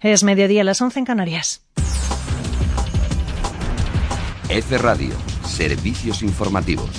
Es mediodía a las 11 en Canarias. F Radio, servicios informativos.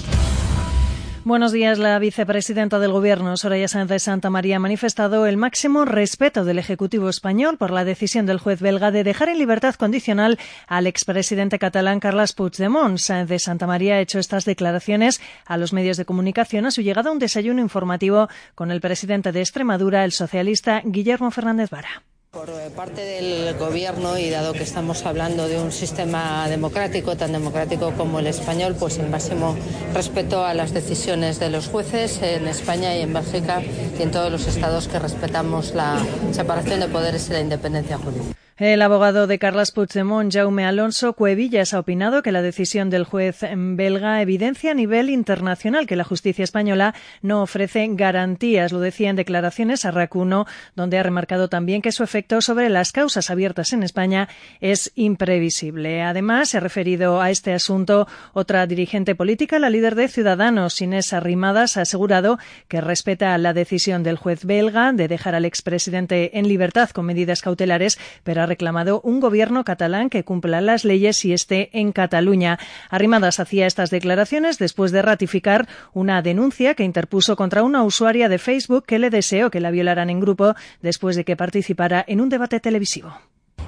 Buenos días. La vicepresidenta del Gobierno, Soraya Sáenz de Santa María, ha manifestado el máximo respeto del Ejecutivo español por la decisión del juez belga de dejar en libertad condicional al expresidente catalán Carles Puigdemont. Sáenz de Santa María ha hecho estas declaraciones a los medios de comunicación a su llegada a un desayuno informativo con el presidente de Extremadura, el socialista Guillermo Fernández Vara. Por eh, parte del Gobierno y dado que estamos hablando de un sistema democrático, tan democrático como el español, pues el máximo respeto a las decisiones de los jueces en España y en Bélgica y en todos los estados que respetamos la separación de poderes y la independencia judicial. El abogado de Carles Puigdemont, Jaume Alonso Cuevillas, ha opinado que la decisión del juez belga evidencia a nivel internacional que la justicia española no ofrece garantías. Lo decía en declaraciones a Racuno, donde ha remarcado también que su efecto sobre las causas abiertas en España es imprevisible. Además, se ha referido a este asunto otra dirigente política, la líder de Ciudadanos, Inés Arrimadas, ha asegurado que respeta la decisión del juez belga de dejar al expresidente en libertad con medidas cautelares, pero reclamado un gobierno catalán que cumpla las leyes y esté en Cataluña. Arrimadas hacía estas declaraciones después de ratificar una denuncia que interpuso contra una usuaria de Facebook que le deseó que la violaran en grupo después de que participara en un debate televisivo.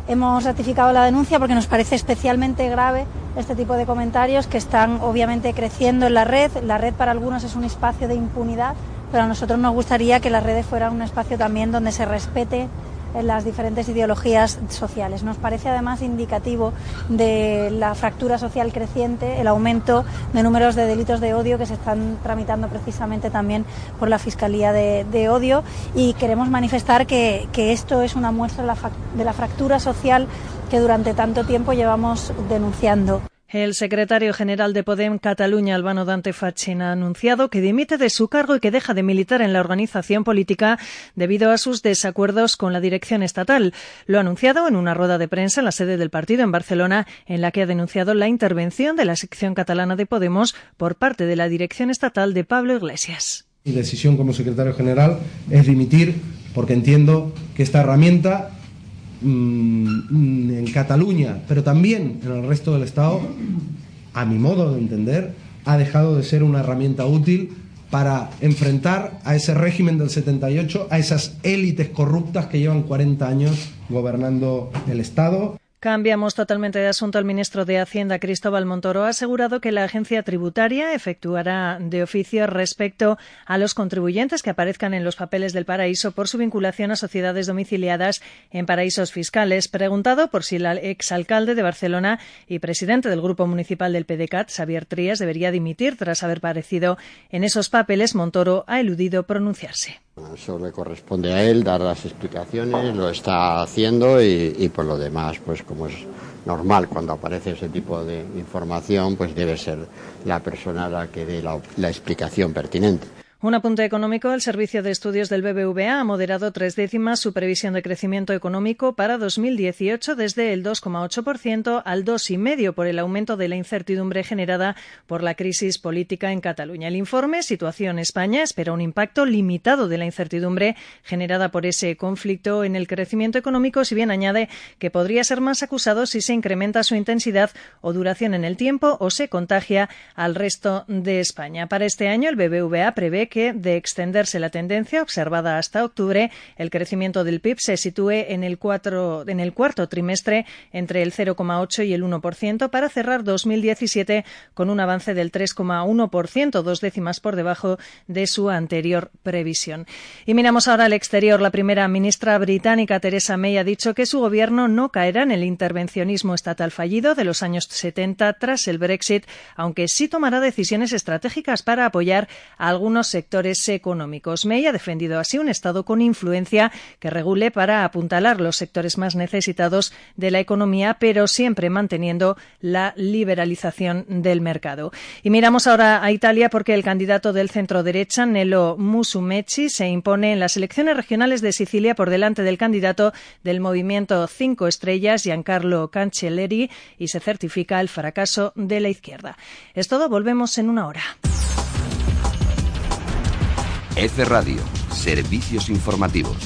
Hemos ratificado la denuncia porque nos parece especialmente grave este tipo de comentarios que están obviamente creciendo en la red. La red para algunos es un espacio de impunidad, pero a nosotros nos gustaría que las redes fueran un espacio también donde se respete en las diferentes ideologías sociales. Nos parece además indicativo de la fractura social creciente, el aumento de números de delitos de odio que se están tramitando precisamente también por la Fiscalía de, Odio y queremos manifestar que, que esto es una muestra de la fractura social que durante tanto tiempo llevamos denunciando. El secretario general de Podem Cataluña, Albano Dante Fachin, ha anunciado que dimite de su cargo y que deja de militar en la organización política debido a sus desacuerdos con la dirección estatal. Lo ha anunciado en una rueda de prensa en la sede del partido en Barcelona, en la que ha denunciado la intervención de la sección catalana de Podemos por parte de la dirección estatal de Pablo Iglesias. Mi decisión como secretario general es dimitir porque entiendo que esta herramienta Mm, en Cataluña, pero también en el resto del Estado, a mi modo de entender, ha dejado de ser una herramienta útil para enfrentar a ese régimen del 78, a esas élites corruptas que llevan 40 años gobernando el Estado. Cambiamos totalmente de asunto. El ministro de Hacienda, Cristóbal Montoro, ha asegurado que la agencia tributaria efectuará de oficio respecto a los contribuyentes que aparezcan en los papeles del paraíso por su vinculación a sociedades domiciliadas en paraísos fiscales. Preguntado por si el exalcalde de Barcelona y presidente del Grupo Municipal del PDCAT, Xavier Trías, debería dimitir tras haber parecido en esos papeles, Montoro ha eludido pronunciarse. Eso le corresponde a él dar las explicaciones, lo está haciendo y, por lo demás, pues como es normal cuando aparece ese tipo de información, pues debe ser la persona la que dé la explicación pertinente. Un apunte económico. El Servicio de Estudios del BBVA ha moderado tres décimas su previsión de crecimiento económico para 2018 desde el 2,8% al 2,5% por el aumento de la incertidumbre generada por la crisis política en Cataluña. El informe Situación España espera un impacto limitado de la incertidumbre generada por ese conflicto en el crecimiento económico, si bien añade que podría ser más acusado si se incrementa su intensidad o duración en el tiempo o se contagia al resto de España. Para este año, el BBVA prevé que, de extenderse la tendencia observada hasta octubre, el crecimiento del PIB se sitúe en el, en el cuarto trimestre entre el 0,8 y el 1% para cerrar 2017 con un avance del 3,1%, dos décimas por debajo de su anterior previsión. Y miramos ahora al exterior. La primera ministra británica, Theresa May, ha dicho que su gobierno no caerá en el intervencionismo estatal fallido de los años 70 tras el Brexit, aunque sí tomará decisiones estratégicas para apoyar a algunos sectores económicos. May ha defendido así un Estado con influencia que regule para apuntalar los sectores más necesitados de la economía, pero siempre manteniendo la liberalización del mercado. Y miramos ahora a Italia porque el candidato del centro derecha, Nello Musumeci, se impone en las elecciones regionales de Sicilia por delante del candidato del movimiento Cinco Estrellas, Giancarlo Cancelleri, y se certifica el fracaso de la izquierda. Es todo, volvemos en una hora. F Radio, servicios informativos.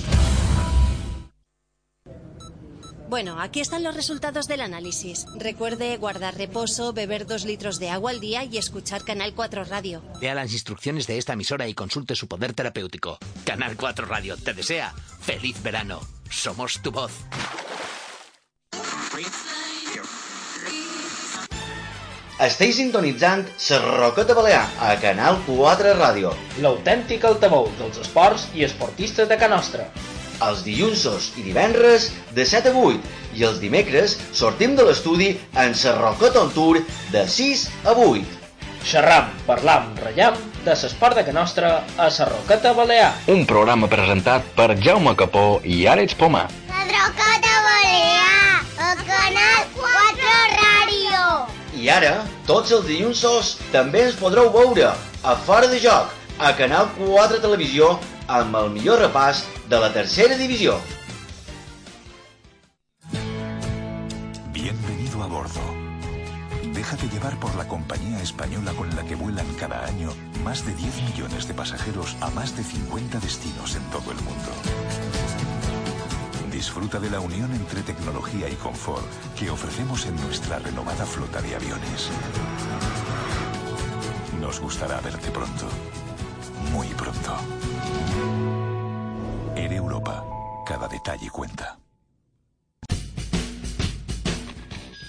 Bueno, aquí están los resultados del análisis. Recuerde guardar reposo, beber dos litros de agua al día y escuchar Canal 4 Radio. Lea las instrucciones de esta emisora y consulte su poder terapéutico. Canal 4 Radio te desea feliz verano. Somos tu voz. Esteu sintonitzant la Roqueta Balear a Canal 4 Ràdio. L'autèntic altaveu dels esports i esportistes de Can Nostra. Els dilluns i divendres de 7 a 8 i els dimecres sortim de l'estudi en la Roqueta on Tour de 6 a 8. Xerram, parlam, rellam de l'esport de Can Nostra a la Roqueta Balear. Un programa presentat per Jaume Capó i Àlex Poma. La Roqueta Balear, a Canal 4 Ràdio. I ara, tots els dilluns també ens podreu veure a Fora de Joc, a Canal 4 Televisió, amb el millor repàs de la tercera divisió. Bienvenido a bordo. Déjate llevar por la compañía española con la que vuelan cada año más de 10 millones de pasajeros a más de 50 destinos en todo el mundo. Disfruta de la unión entre tecnología y confort que ofrecemos en nuestra renovada flota de aviones. Nos gustará verte pronto. Muy pronto. Air Europa. Cada detalle cuenta.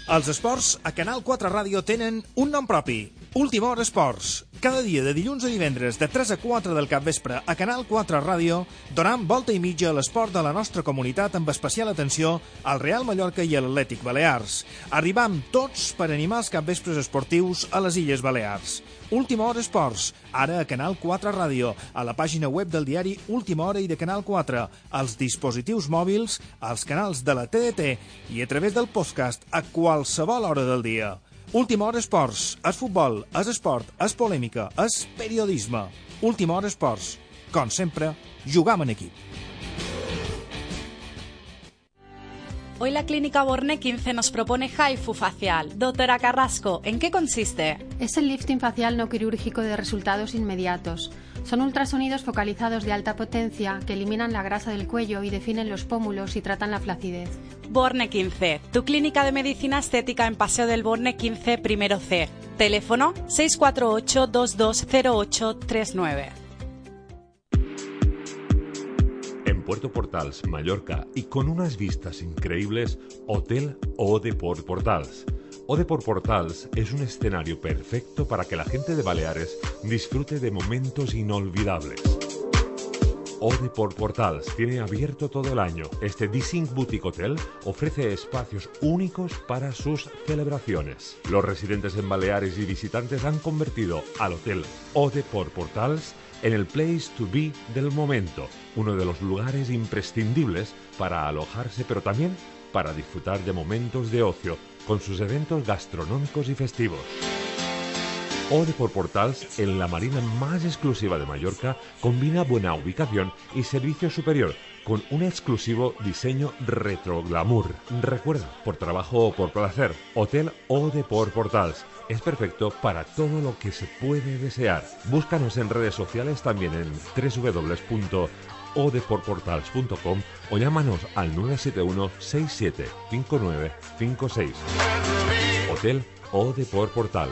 Els esports a Canal 4 Ràdio tenen un nom propi, Última Hora Esports. Cada dia de dilluns a divendres de 3 a 4 del capvespre a Canal 4 Ràdio donant volta i mitja a l'esport de la nostra comunitat amb especial atenció al Real Mallorca i a l'Atlètic Balears. Arribam tots per animar els capvespres esportius a les Illes Balears. Última Hora Esports, ara a Canal 4 Ràdio, a la pàgina web del diari Última Hora i de Canal 4, als dispositius mòbils, als canals de la TDT i a través del podcast a qualsevol hora del dia. Última Hora Esports, és futbol, és esport, és polèmica, és periodisme. Última Hora Esports, com sempre, jugam en equip. Hoy la clínica Borne 15 nos propone Haifu Facial. Doctora Carrasco, ¿en qué consiste? Es el lifting facial no quirúrgico de resultados inmediatos. Son ultrasonidos focalizados de alta potencia que eliminan la grasa del cuello y definen los pómulos y tratan la flacidez. Borne 15, tu clínica de medicina estética en Paseo del Borne 15, primero C. Teléfono 648 220839. En Puerto Portals, Mallorca, y con unas vistas increíbles, Hotel Ode por Portals. Ode por Portals es un escenario perfecto para que la gente de Baleares disfrute de momentos inolvidables. Ode por Portals tiene abierto todo el año. Este D-Sync Boutique Hotel ofrece espacios únicos para sus celebraciones. Los residentes en Baleares y visitantes han convertido al Hotel Ode por Portals en el place to be del momento, uno de los lugares imprescindibles para alojarse, pero también para disfrutar de momentos de ocio con sus eventos gastronómicos y festivos. Ode por Portals, en la marina más exclusiva de Mallorca, combina buena ubicación y servicio superior con un exclusivo diseño retro glamour. Recuerda, por trabajo o por placer, Hotel Ode por Portals es perfecto para todo lo que se puede desear. Búscanos en redes sociales también en www.odeporportals.com o llámanos al 971 67 59 56. Hotel Ode por Portal.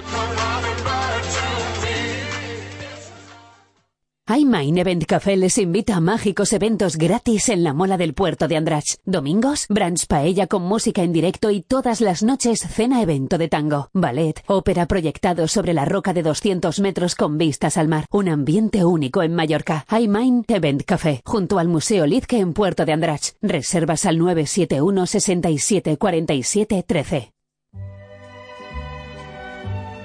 iMine Event Café les invita a mágicos eventos gratis en la mola del puerto de Andrach. Domingos, brunch paella con música en directo y todas las noches cena evento de tango, ballet, ópera proyectado sobre la roca de 200 metros con vistas al mar. Un ambiente único en Mallorca. iMine Event Café, junto al Museo Lizque en Puerto de Andrach. Reservas al 971 67 47 13.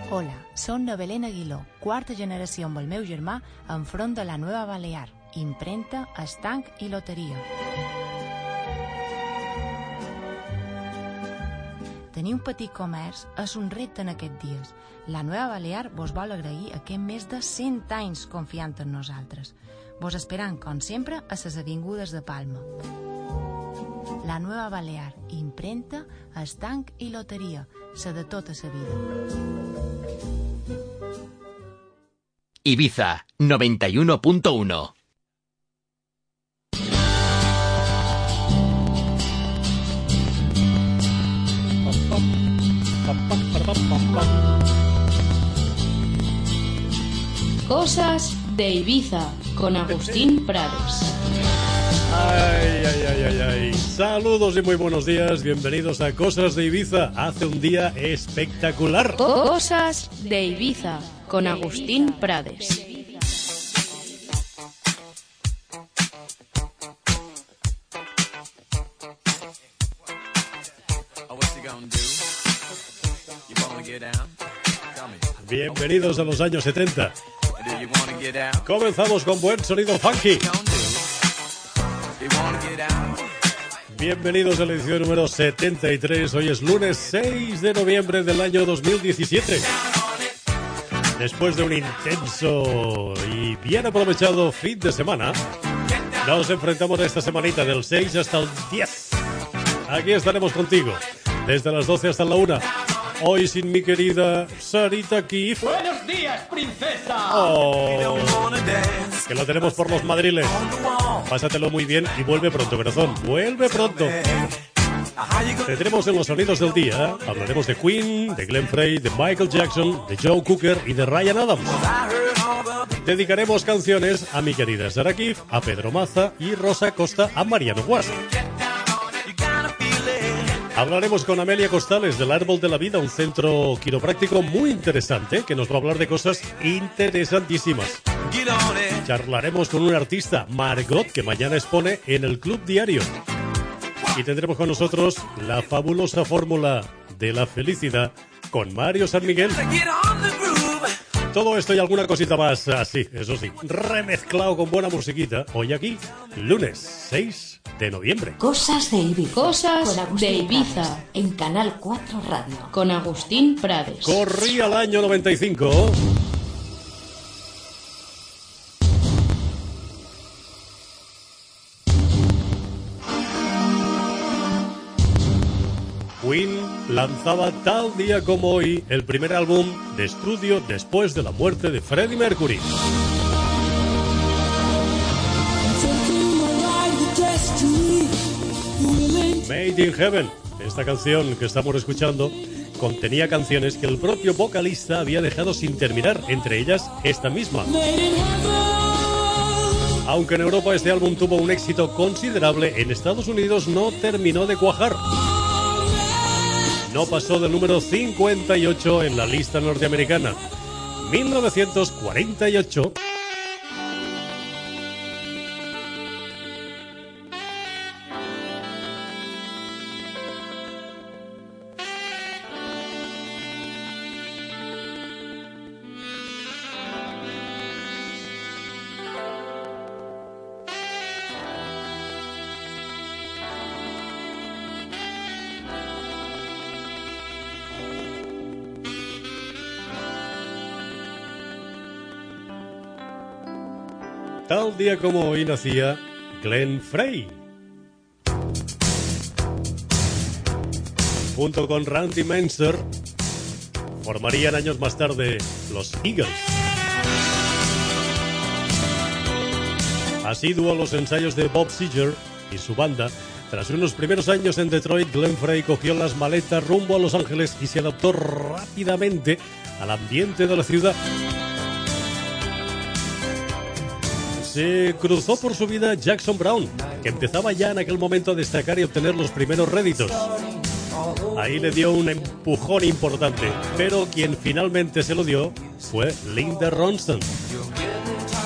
Hola, som Novelén Aguiló, quarta generació amb el meu germà enfront de la Nueva Balear, imprenta, estanc i loteria. Tenir un petit comerç és un repte en aquests dies. La Nueva Balear vos vol agrair aquest més de 100 anys confiant en nosaltres. Vos esperant, com sempre, a les avingudes de Palma. La Nueva Balear, imprenta, estanc i loteria, la de tota la vida. Ibiza 91.1 Cosas de Ibiza con Agustín Prades. Ay, ay, ay, ay, ay. Saludos y muy buenos días. Bienvenidos a Cosas de Ibiza. Hace un día espectacular. Cosas de Ibiza con Agustín Prades. Bienvenidos a los años 70. Comenzamos con buen sonido funky. Bienvenidos a la edición número 73. Hoy es lunes 6 de noviembre del año 2017. Después de un intenso y bien aprovechado fin de semana, nos enfrentamos a esta semanita del 6 hasta el 10. Aquí estaremos contigo, desde las 12 hasta la 1. Hoy sin mi querida Sarita Kif. Buenos días, princesa. Oh, que lo tenemos por los madriles. Pásatelo muy bien y vuelve pronto, corazón. Vuelve pronto. Tendremos en los sonidos del día, hablaremos de Queen, de Glenn Frey, de Michael Jackson, de Joe Cooker y de Ryan Adams. Dedicaremos canciones a mi querida Sarah Kif, a Pedro Maza y Rosa Costa a Mariano Guas. Hablaremos con Amelia Costales del Árbol de la Vida, un centro quiropráctico muy interesante que nos va a hablar de cosas interesantísimas. Charlaremos con un artista, Margot, que mañana expone en el Club Diario. Y tendremos con nosotros la fabulosa fórmula de la felicidad con Mario San Miguel. Todo esto y alguna cosita más así, eso sí, remezclado con buena musiquita. Hoy aquí, lunes 6 de noviembre. Cosas de Ibiza. Cosas de Ibiza en Canal 4 Radio. con Agustín Prades. Corría el año 95. Lanzaba tal día como hoy el primer álbum de estudio después de la muerte de Freddie Mercury. Made in Heaven, esta canción que estamos escuchando, contenía canciones que el propio vocalista había dejado sin terminar, entre ellas esta misma. Aunque en Europa este álbum tuvo un éxito considerable, en Estados Unidos no terminó de cuajar. No pasó del número 58 en la lista norteamericana. 1948. Tal día como hoy nacía Glenn Frey. Junto con Randy Menser, formarían años más tarde los Eagles. Asiduo a los ensayos de Bob Seger y su banda, tras unos primeros años en Detroit, Glenn Frey cogió las maletas rumbo a Los Ángeles y se adaptó rápidamente al ambiente de la ciudad. Se cruzó por su vida Jackson Brown, que empezaba ya en aquel momento a destacar y obtener los primeros réditos. Ahí le dio un empujón importante, pero quien finalmente se lo dio fue Linda Ronstadt,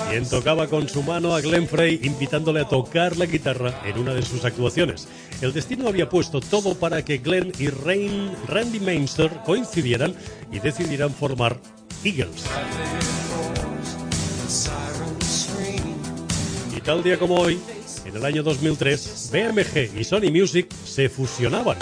quien tocaba con su mano a Glenn Frey invitándole a tocar la guitarra en una de sus actuaciones. El destino había puesto todo para que Glenn y Randy Mainster coincidieran y decidieran formar Eagles. Tal día como hoy, en el año 2003, BMG y Sony Music se fusionaban.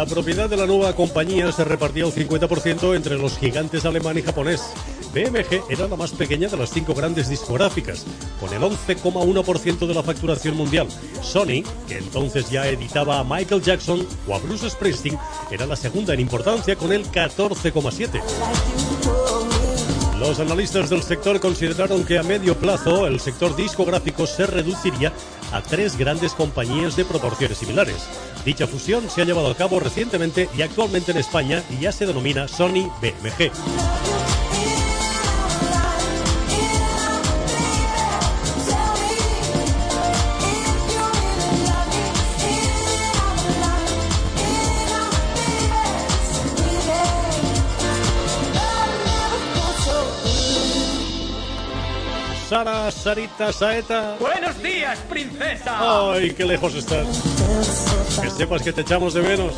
La propiedad de la nueva compañía se repartía un 50% entre los gigantes alemán y japonés. BMG era la más pequeña de las cinco grandes discográficas, con el 11,1% de la facturación mundial. Sony, que entonces ya editaba a Michael Jackson o a Bruce Springsteen, era la segunda en importancia con el 14,7%. Los analistas del sector consideraron que a medio plazo el sector discográfico se reduciría a tres grandes compañías de proporciones similares. Dicha fusión se ha llevado a cabo recientemente y actualmente en España y ya se denomina Sony BMG. Sara, Sarita, Saeta. Buenos días, princesa. Ay, qué lejos estás. Que sepas que te echamos de menos.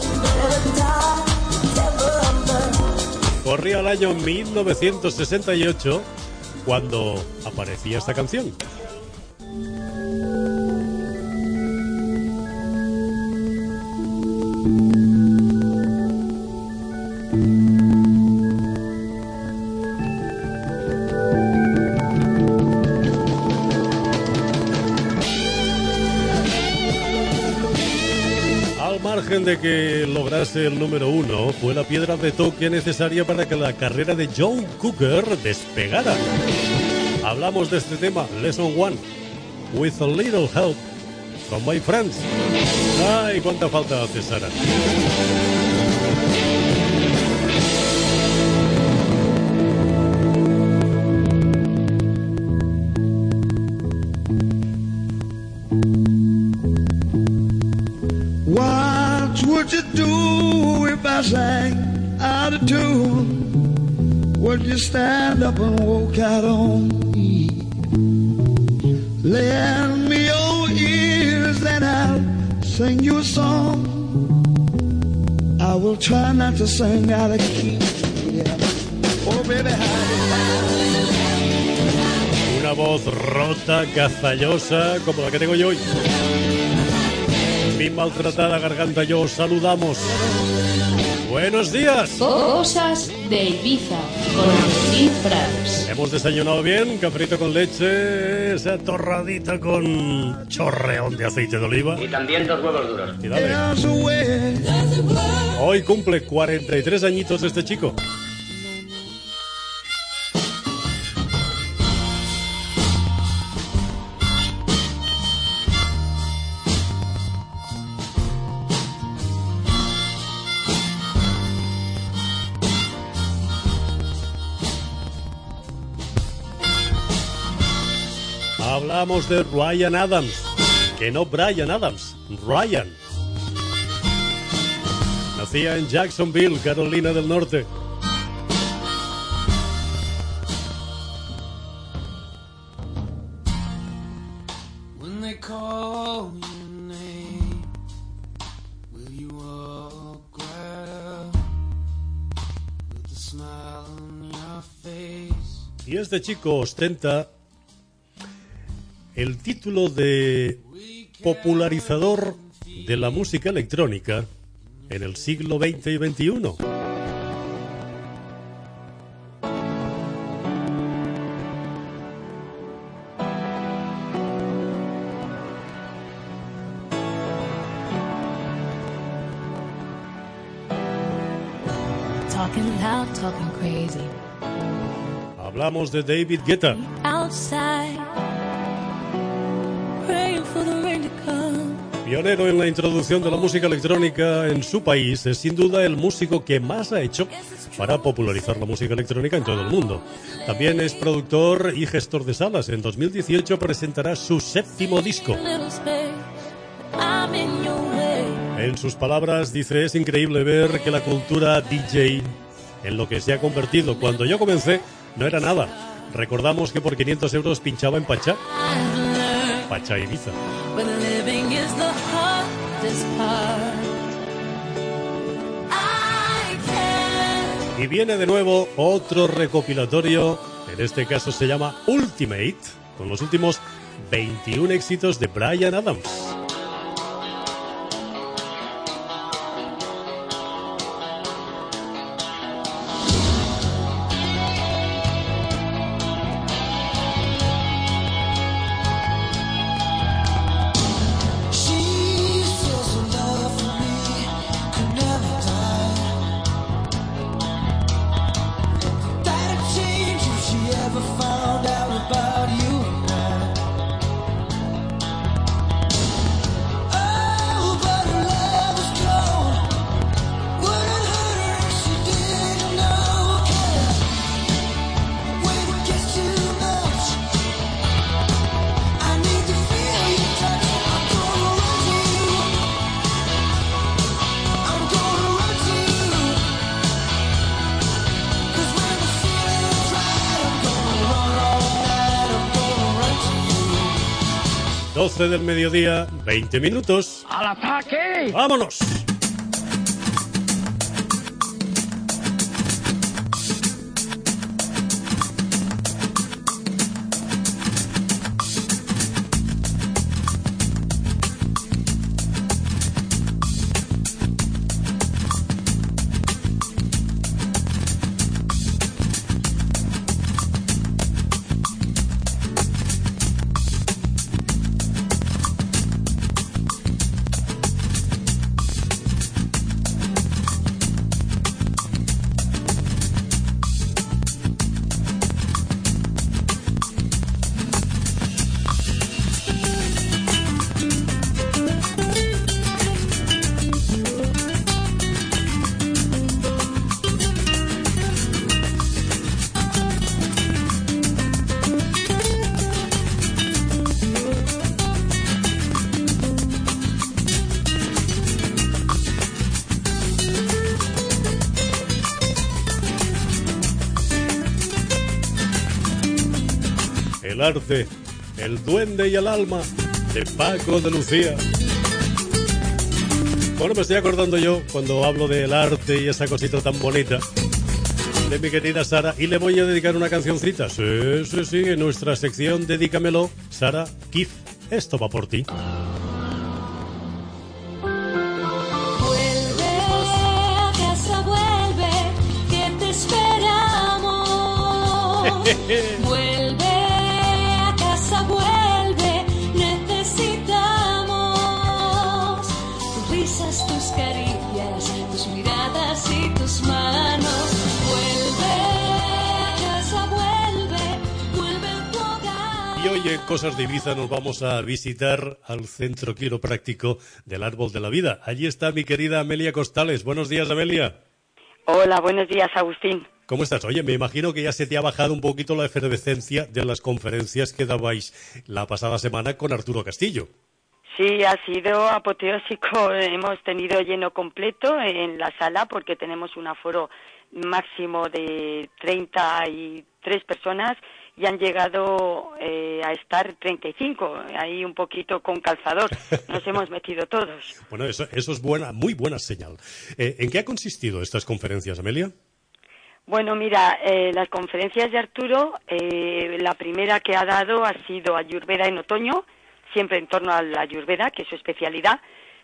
Corría el año 1968 cuando aparecía esta canción. Que lograse el número uno, fue la piedra de toque necesaria para que la carrera de Joe Cooker despegara. Hablamos de este tema, Lesson One, With a Little Help from My Friends. Ay, cuánta falta hace Sara. I sang out of tune? Would you stand up and walk out on me? Lend me your ears and I'll sing you a song. I will try not to sing out of key. Yeah. Oh, baby, Una voz rota, cazallosa, como la que tengo yo hoy. Mi maltratada garganta yo os saludamos. Buenos días. Cosas de Ibiza con Agustín Prats. Hemos desayunado bien, cafrito con leche, esa torradita con chorreón de aceite de oliva. Y también dos huevos duros. Y dale. Hoy cumple 43 añitos este chico. Hablamos de Ryan Adams, que no Brian Adams, Ryan. Nacía en Jacksonville, Carolina del Norte. Y este chico ostenta el título de popularizador de la música electrónica en el siglo XX y XXI. Hablamos de David Guetta. Pionero en la introducción de la música electrónica en su país, es sin duda el músico que más ha hecho para popularizar la música electrónica en todo el mundo. También es productor y gestor de salas. En 2018 presentará su séptimo disco. En sus palabras dice, es increíble ver que la cultura DJ en lo que se ha convertido. Cuando yo comencé no era nada. Recordamos que por 500 euros pinchaba en Pachá. Pachá Ibiza. Y viene de nuevo otro recopilatorio, en este caso se llama Ultimate, con los últimos 21 éxitos de Brian Adams. 12 del mediodía, 20 minutos. ¡Al ataque! ¡Vámonos! El duende y el alma de Paco de Lucía. Bueno, me estoy acordando yo cuando hablo del arte y esa cosita tan bonita de mi querida Sara y le voy a dedicar una cancioncita. Sí, sí, sí, en nuestra sección Dedícamelo, Sara Kif, esto va por ti. Vuelve tus caricias, tus miradas y tus manos. Vuelve a casa, vuelve, vuelve a tu hogar. Y hoy en Cosas de Ibiza nos vamos a visitar al Centro Quiropráctico del Árbol de la Vida. Allí está mi querida Amelia Costales. Buenos días, Amelia. Hola, buenos días, Agustín. ¿Cómo estás? Oye, me imagino que ya se te ha bajado un poquito la efervescencia de las conferencias que dabais la pasada semana con Arturo Castillo. Sí, ha sido apoteósico. Hemos tenido lleno completo en la sala porque tenemos un aforo máximo de 33 personas y han llegado eh, a estar 35, ahí un poquito con calzador. Nos hemos metido todos. Bueno, eso, eso es buena, muy buena señal. Eh, ¿En qué ha consistido estas conferencias, Amelia? Bueno, mira, eh, las conferencias de Arturo, eh, la primera que ha dado ha sido Ayurveda en otoño, siempre en torno a la Ayurveda, que es su especialidad,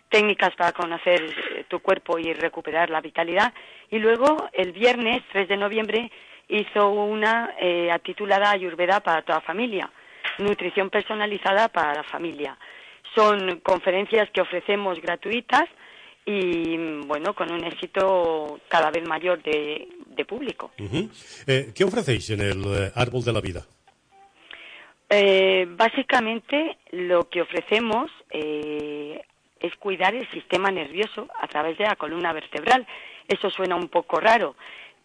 técnicas para conocer eh, tu cuerpo y recuperar la vitalidad. Y luego, el viernes 3 de noviembre, hizo una eh, titulada Ayurveda para toda familia, nutrición personalizada para la familia. Son conferencias que ofrecemos gratuitas y, bueno, con un éxito cada vez mayor de, público. Eh, ¿Qué ofrecéis en el Árbol de la Vida? Eh, básicamente lo que ofrecemos eh, es cuidar el sistema nervioso a través de la columna vertebral. Eso suena un poco raro,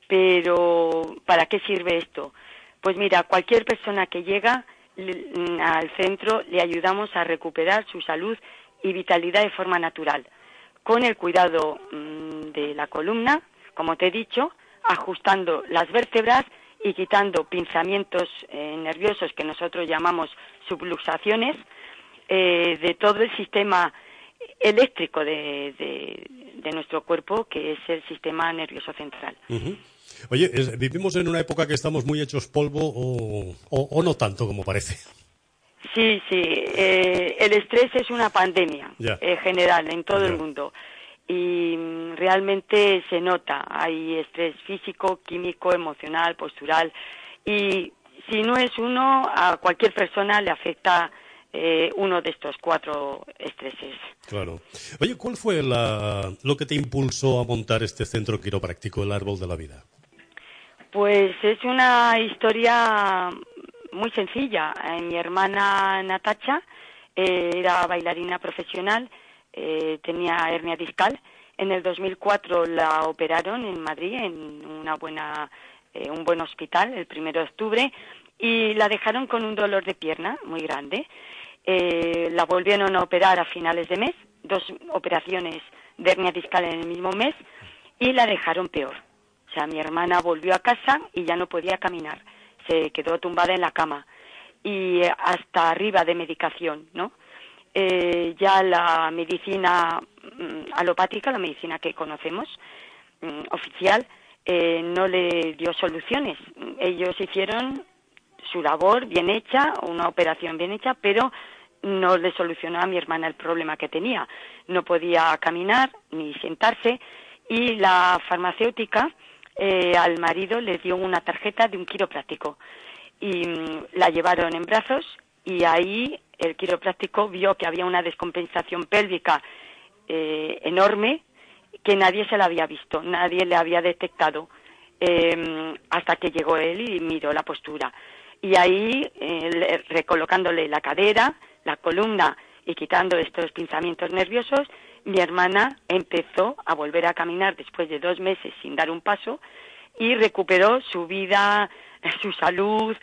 pero ¿para qué sirve esto? Pues mira, cualquier persona que llega le- al centro le ayudamos a recuperar su salud y vitalidad de forma natural, con el cuidado mm, de la columna, como te he dicho, ajustando las vértebras y quitando pinzamientos eh, nerviosos que nosotros llamamos subluxaciones eh, de todo el sistema eléctrico de, de- de nuestro cuerpo, que es el sistema nervioso central. Oye, es- vivimos en una época que estamos muy hechos polvo o, o- o no tanto como parece. Sí, sí, eh, el estrés es una pandemia eh, general en todo el mundo y mm, realmente se nota, hay estrés físico, químico, emocional, postural y si no es uno, a cualquier persona le afecta eh, uno de estos cuatro estreses. Claro. Oye, ¿cuál fue la- lo que te impulsó a montar este centro quiropráctico, el Árbol de la Vida? Pues es una historia muy sencilla. Eh, mi hermana Natacha eh, era bailarina profesional, eh, tenía hernia discal. En el 2004 la operaron en Madrid, en una buena, eh, un buen hospital, el primero de octubre, y la dejaron con un dolor de pierna muy grande. Eh, la volvieron a operar a finales de mes, dos operaciones de hernia discal en el mismo mes, y la dejaron peor. O sea, mi hermana volvió a casa y ya no podía caminar. Se quedó tumbada en la cama y eh, hasta arriba de medicación, ¿no? Eh, ya la medicina mm, alopática, la medicina que conocemos, mm, oficial, eh, no le dio soluciones. Ellos hicieron su labor bien hecha, una operación bien hecha, pero no le solucionó a mi hermana el problema que tenía. No podía caminar ni sentarse y la farmacéutica eh, al marido le dio una tarjeta de un quiropráctico y mm, la llevaron en brazos y ahí el quiropráctico vio que había una descompensación pélvica eh, enorme que nadie se la había visto, nadie le había detectado eh, hasta que llegó él y miró la postura. Y ahí, eh, le- recolocándole la cadera, la columna y quitando estos pinzamientos nerviosos, mi hermana empezó a volver a caminar después de dos meses sin dar un paso y recuperó su vida, su salud,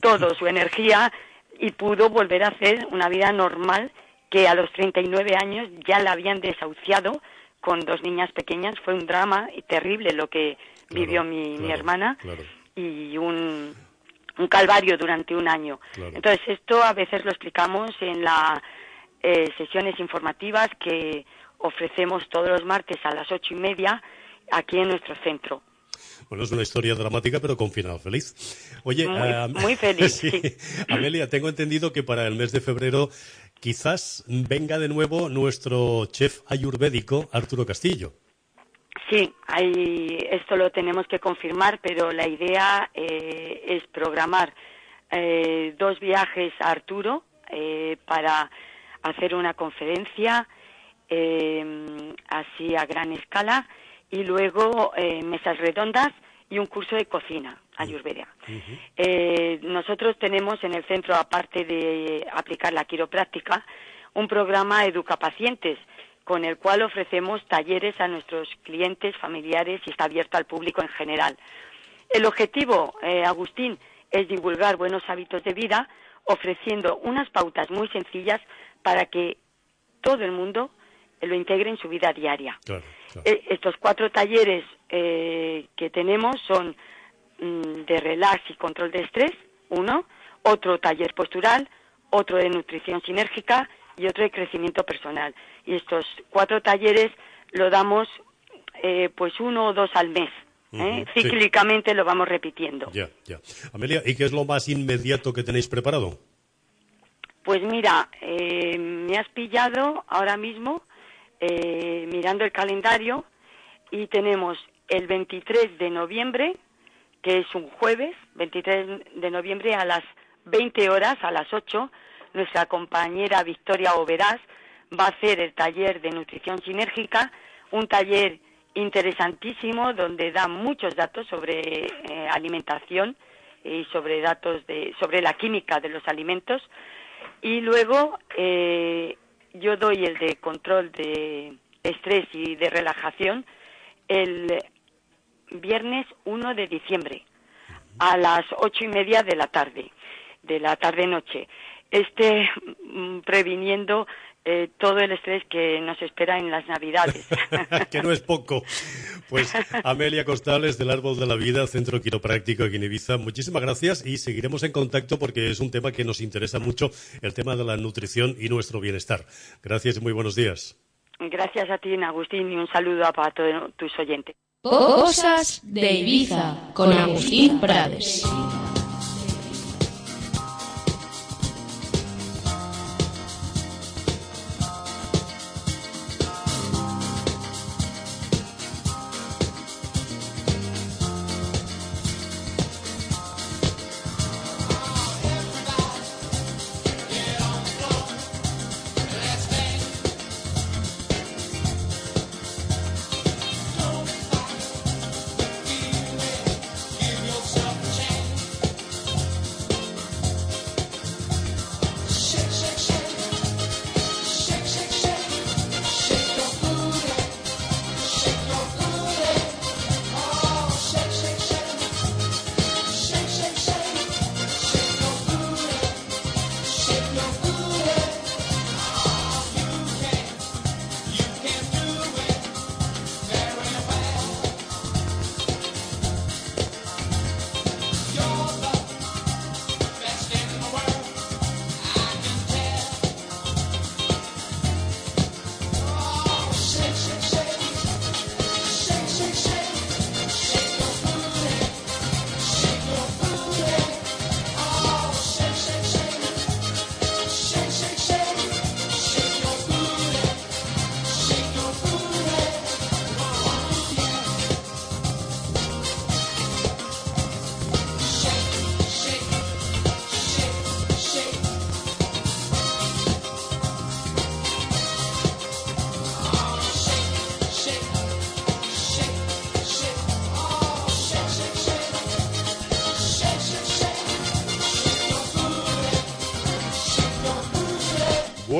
todo, su energía y pudo volver a hacer una vida normal que a los 39 años ya la habían desahuciado con dos niñas pequeñas. Fue un drama y terrible lo que vivió mi, mi hermana y un, un calvario durante un año. Entonces esto a veces lo explicamos en las sesiones informativas que ofrecemos todos los martes a las ocho y media aquí en nuestro centro. Bueno, es una historia dramática, pero con final feliz. Oye, Muy- ah, muy feliz, sí. Amelia, tengo entendido que para el mes de febrero quizás venga de nuevo nuestro chef ayurvédico, Arturo Castillo. Sí, hay, esto lo tenemos que confirmar, pero la idea eh, es programar eh, dos viajes a Arturo eh, para hacer una conferencia eh, así a gran escala y luego eh, mesas redondas y un curso de cocina ayurveda. Eh, nosotros tenemos en el centro, aparte de aplicar la quiropráctica, un programa Educapacientes, con el cual ofrecemos talleres a nuestros clientes familiares y está abierto al público en general. El objetivo, eh, Agustín, es divulgar buenos hábitos de vida, ofreciendo unas pautas muy sencillas para que todo el mundo lo integre en su vida diaria. Eh, Estos cuatro talleres eh, que tenemos son mm, de relax y control de estrés, uno, otro taller postural, otro de nutrición sinérgica y otro de crecimiento personal. Y estos cuatro talleres lo damos eh, pues uno o dos al mes. ¿eh? Sí. Cíclicamente lo vamos repitiendo. Ya, ya. Amelia, ¿y qué es lo más inmediato que tenéis preparado? Pues mira, eh, me has pillado ahora mismo eh, mirando el calendario y tenemos el 23 de noviembre, que es un jueves, 23 de noviembre a las 20 horas, a las 8, nuestra compañera Victoria Overás va a hacer el taller de nutrición sinérgica, un taller interesantísimo donde da muchos datos sobre eh, alimentación y sobre datos de sobre la química de los alimentos. Y luego eh, yo doy el de control de estrés y de relajación el viernes 1 de diciembre a las ocho y media de la tarde, de la tarde-noche. Este mm, previniendo eh, todo el estrés que nos espera en las Navidades. que no es poco. Pues Amelia Costales del Árbol de la Vida, Centro Quiropráctico aquí en Ibiza, muchísimas gracias y seguiremos en contacto porque es un tema que nos interesa mucho, el tema de la nutrición y nuestro bienestar. Gracias y muy buenos días. Gracias a ti, Agustín, y un saludo a para todos tus oyentes. Cosas de Ibiza con Agustín Prades.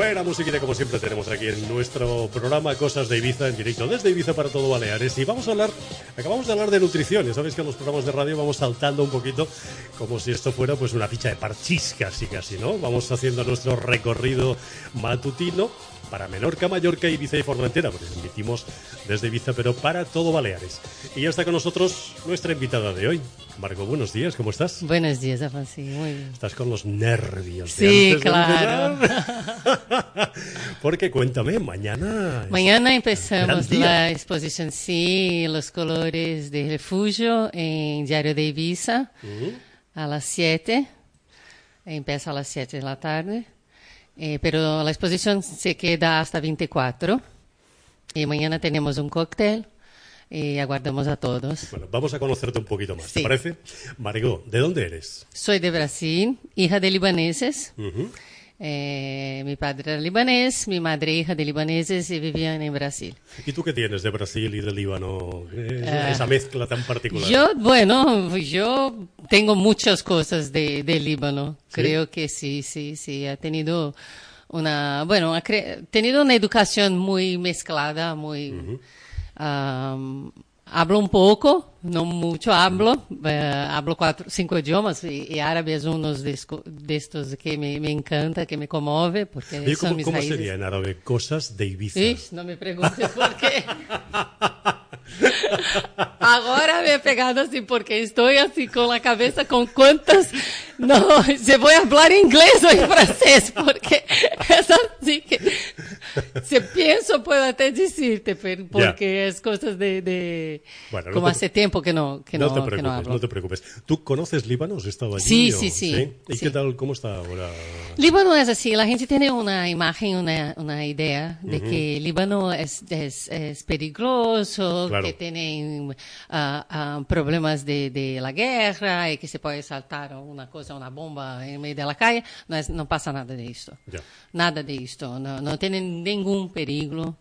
Buena musiquita como siempre tenemos aquí en nuestro programa Cosas de Ibiza en directo desde Ibiza para todo Baleares y vamos a hablar, acabamos de hablar de nutrición, ya sabéis que en los programas de radio vamos saltando un poquito como si esto fuera pues una ficha de parchís casi casi, ¿no? Vamos haciendo nuestro recorrido matutino para Menorca, Mallorca, Ibiza y Formentera, porque emitimos desde Ibiza, pero para todo Baleares. Y ya está con nosotros nuestra invitada de hoy. Marco, buenos días, ¿cómo estás? Buenos días, Afonso, muy bien. Estás con los nervios. de Sí, antes claro. porque cuéntame, mañana... Mañana empezamos la exposición Sí, los colores de refugio en Diario de Ibiza Ujú. a las 7. Empieza a las 7 de la tarde. Eh, pero la exposición se queda hasta 24. Y mañana tenemos un cóctel y aguardamos a todos. Bueno, vamos a conocerte un poquito más, ¿te Sí. parece? Margot, ¿de dónde eres? Soy de Brasil, hija de libaneses. Ujú. Eh, mi padre era libanés, mi madre hija de libaneses y vivían en Brasil. ¿Y tú qué tienes de Brasil y de Líbano? Eh, Ah. esa mezcla tan particular. Yo, bueno, yo tengo muchas cosas de, de Líbano. Creo que sí, sí, sí. Ha tenido una, bueno, ha tenido una educación muy mezclada, muy... am, hablo un poco, no mucho hablo. eh, hablo cuatro, cinco idiomas y, y árabe es uno de, esco- de estos que me, me encanta, que me conmueve, porque Oye, son ¿cómo, mis cómo raíces. sería en árabe? Cosas de Ibiza. Não me pergunte por quê. Agora me he pegado assim, porque estou assim com a cabeça com quantas. Não, se vou falar inglês ou em francês, porque é assim que. Se penso, puedo até dizer-te, porque es coisas de. de Bueno, no como te- hace tiempo que no, que no, no te que preocupes, no no, hablo. te preocupes. ¿Tú conoces Líbano? ¿Has estado allí? Sí, o- sí, sí, ¿Y sí. qué tal? ¿Cómo está ahora? Líbano es así, la gente tiene una imagen, una, una idea de Ujú. que Líbano es, es, es peligroso, Claro. Que tienen ah, ah, problemas de, de la guerra y que se puede saltar una cosa, una bomba en medio de la calle. No, es- no pasa nada de esto. Nada de esto, no, no tienen ningún peligro.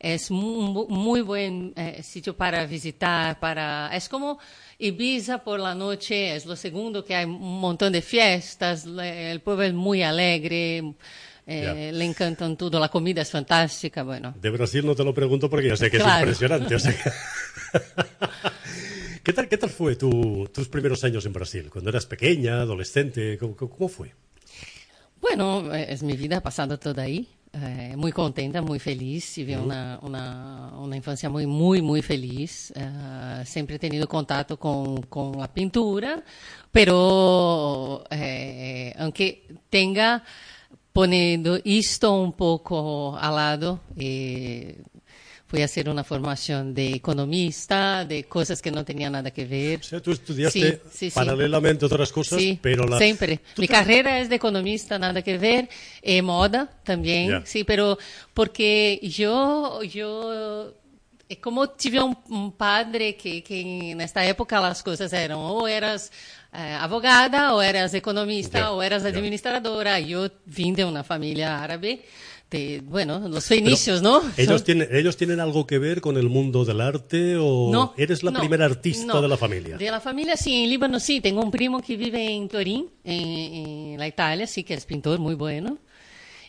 Es un mu- muy buen eh, sitio para visitar, para es como Ibiza por la noche, es lo segundo que hay un montón de fiestas, el pueblo es muy alegre, eh, le encantan todo, la comida es fantástica, bueno. De Brasil no te lo pregunto porque ya sé que es Claro. impresionante. o sea que- ¿Qué tal, qué tal fue tu- tus primeros años en Brasil? Cuando eras pequeña, adolescente, ¿cómo, cómo- fue? Bueno, eh, es mi vida pasando toda ahí. eh, muy contenta, muy feliz. Tive Ujú. una, una, una infancia muy, muy, muy feliz. eh, siempre he tenido contacto con, con la pintura, pero eh, aunque tenga poniendo esto un poco al lado, eh, fui a hacer una formación de economista, de cosas que no tenían nada que ver. O sea, tú estudiaste Sí, sí, sí. paralelamente otras cosas, Sí, pero la... Sempre. Mi carreira é de economista, nada que ver. E moda também, Ya. sim, pero porque eu, eu é como tive um, um padre que, que nesta época as coisas eram ou eras eh, abogada, ou eras economista, ou eras administradora. Eu vim de uma família árabe, de, bueno, los Pero, fenicios, ¿no? ¿ellos Son- tienen, ¿Ellos tienen algo que ver con el mundo del arte o No, eres la no, primera artista no. de la familia? De la familia, sí, en Líbano sí. Tengo un primo que vive en Turín, en, en la Italia, sí, que es pintor muy bueno.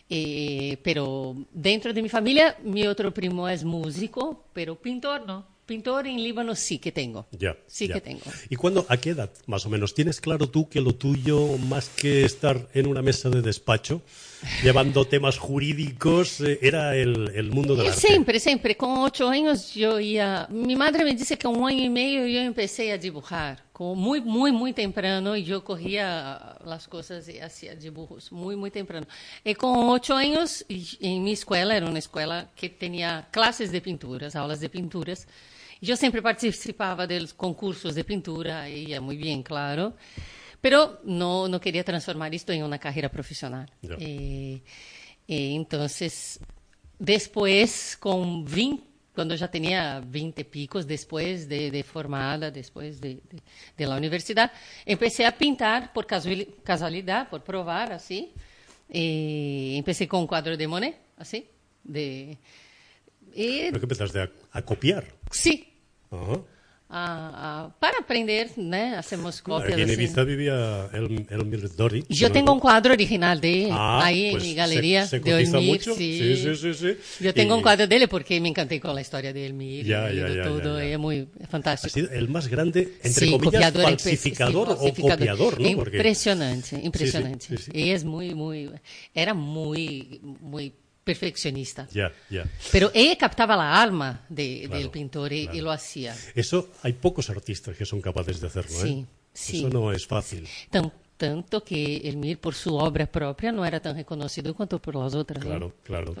Eh, pero dentro de mi familia, mi otro primo es músico, pero pintor no. Pintor en Líbano sí que tengo. Ya, Sí ya. que tengo. ¿Y cuándo, a qué edad, más o menos? ¿Tienes claro tú que lo tuyo, más que estar en una mesa de despacho, llevando temas jurídicos, eh, era el, el mundo del Eh, arte? Siempre, siempre. Con ocho años yo ia... Mi madre me dice que un año y medio yo empecé a dibujar. Con muy, muy, muy temprano y yo cogía las cosas y hacía dibujos muy, muy temprano. Y con ocho años, en mi escuela, era una escuela que tenía clases de pinturas, aulas de pinturas. Yo siempre participaba de los concursos de pintura, iba muy bien, claro. Pero no, no quería transformar esto en una carrera profesional. Eh, eh, entonces, después, con 20, cuando ya tenía 20 picos, después de, de formada, después de, de- de la universidad, empecé a pintar por casuali- casualidad, por probar, así. Eh, empecé con un cuadro de Monet, así. De, y Creo que empezaste a, a copiar. Sí. Ajá. a- a- para aprender, né? Hacemos cópias. Aquí en assim. Ibiza vivía El- Elmir Dori. Yo ¿no? tengo un cuadro original de él Ah, ahí en pues mi se- galería se de cotiza Elmir. Sí. Sí, sí, sí. Yo tengo Y- un cuadro de él porque me encanté con la historia de Elmir Ya, y ya, de ya, todo. es muy Ha fantástico. sido el más grande, entre Sí, comillas, copiador, falsificador sí, o falsificador. copiador, ¿no? Impresionante, impresionante. Y es muy, muy, era muy, muy perfeccionista. Pero ella captaba la alma de- Claro, del pintor y, y lo hacía. Eso hay pocos artistas que son capaces de hacerlo, ¿eh? Sí, sí. Eso no es fácil. Tan- tanto que Elmir, por su obra propia, no era tan reconocido cuanto por las otras. Claro, claro.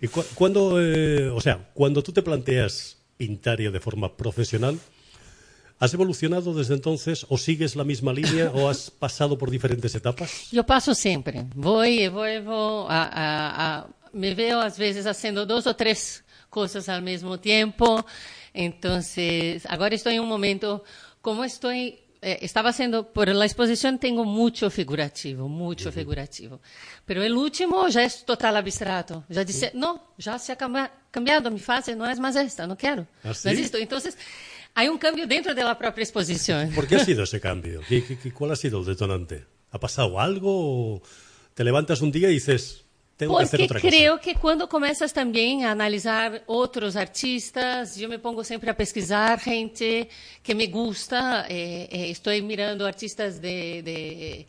Y cu- cuando, eh, o sea, cuando tú te planteas pintar ya de forma profesional, ¿has evolucionado desde entonces o sigues la misma línea o has pasado por diferentes etapas? Yo paso siempre. Voy y vuelvo a, a- a- me veo a veces haciendo dos o tres cosas al mismo tiempo. Entonces, ahora estoy en un momento, como estoy, eh, estaba haciendo, por la exposición tengo mucho figurativo, mucho figurativo. Pero el último ya es total abstrato. Ya dice, no, ya se ha cambia- cambiado mi fase, no es más esta, no quiero. ¿Ah, No sí? existo. Entonces, hay un cambio dentro de la propia exposición. ¿Por qué ha sido ese cambio? ¿Qué- qué- qué- cuál ha sido el detonante? ¿Ha pasado algo? ¿Te levantas un día y dices, hacer Porque otra cosa? creo que quando começas também a analisar outros artistas, eu me pongo sempre a pesquisar gente que me gusta. eh, eh, estou mirando artistas de, de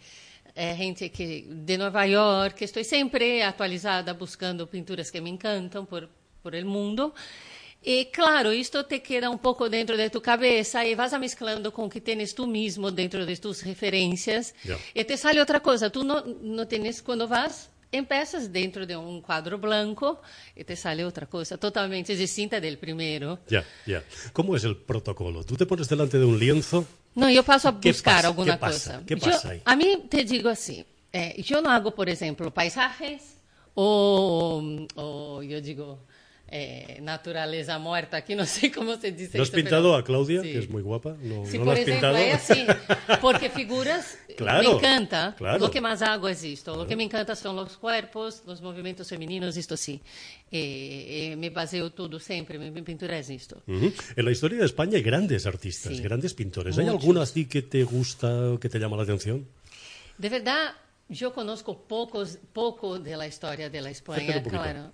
eh, gente que de Nova York. Estou sempre atualizada, buscando pinturas que me encantam por por el mundo. E claro, isto te queda um pouco dentro de tu cabeça e vas mesclando com o que tens tu mesmo dentro de tus referências. Ya. E te sale outra coisa. Tu não, não tens quando vas empiezas dentro de un cuadro blanco y te sale otra cosa totalmente distinta del primero. Ya, ya. ¿Cómo es el protocolo? ¿Tú te pones delante de un lienzo? No, yo paso a ¿Qué buscar pasa? alguna ¿Qué pasa? cosa. ¿Qué Yo- pasa ahí? A mí te digo así, eh, yo no hago, por ejemplo, paisajes o, o yo digo eh, naturaleza muerta, aquí no sé cómo se dice. ¿No has esto, pintado pero- a Claudia, Sí. que es muy guapa? ¿No, Sí, no por la has ejemplo, pintado? es así, porque figuras Claro, me encanta. claro. Lo que más hago es esto. Lo que me encanta son los cuerpos, los movimientos femeninos, esto sí. Eh, eh, me baseo todo siempre, mi, mi pintura es esto. Ujú. En la historia de España hay grandes artistas, Sí. grandes pintores. ¿Hay Muchos. alguno así que te gusta que te llama la atención? De verdad, yo conozco pocos, poco de la historia de la Acércate España, un poquito. claro.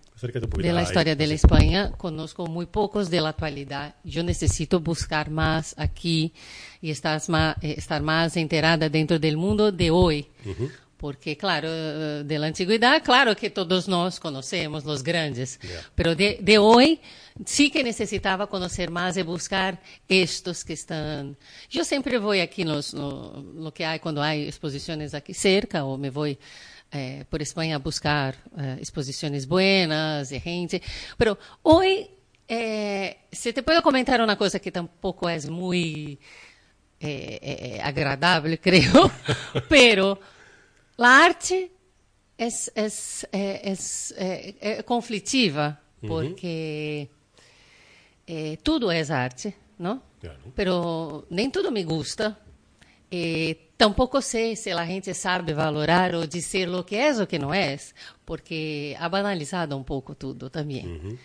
De la Ahí, historia de la. España, conozco muy pocos de la actualidad. Yo necesito buscar más aquí y estar más, eh, estar más enterada dentro del mundo de hoy. Ujú. Porque, claro, eh, de la antigüedad, claro que todos nós conocemos los grandes, pero de, de hoy sí que necesitaba conocer más y buscar estos que están. Yo siempre voy aquí nos, no, lo que hay cuando hay exposiciones aquí cerca, o me voy eh, por España a buscar eh, exposiciones buenas de gente. Pero hoy, eh, se te puedo comentar una cosa que tampoco es muy eh, eh, agradable, creo, pero la arte es, es, eh, es eh, eh, conflictiva Ujú. porque tudo es arte, ¿no? Claro. Pero nem tudo me gusta. Eh, tampouco sei se a gente sabe valorar ou dizer o que é ou o que não é, porque ha banalizado um pouco tudo também. Ujú.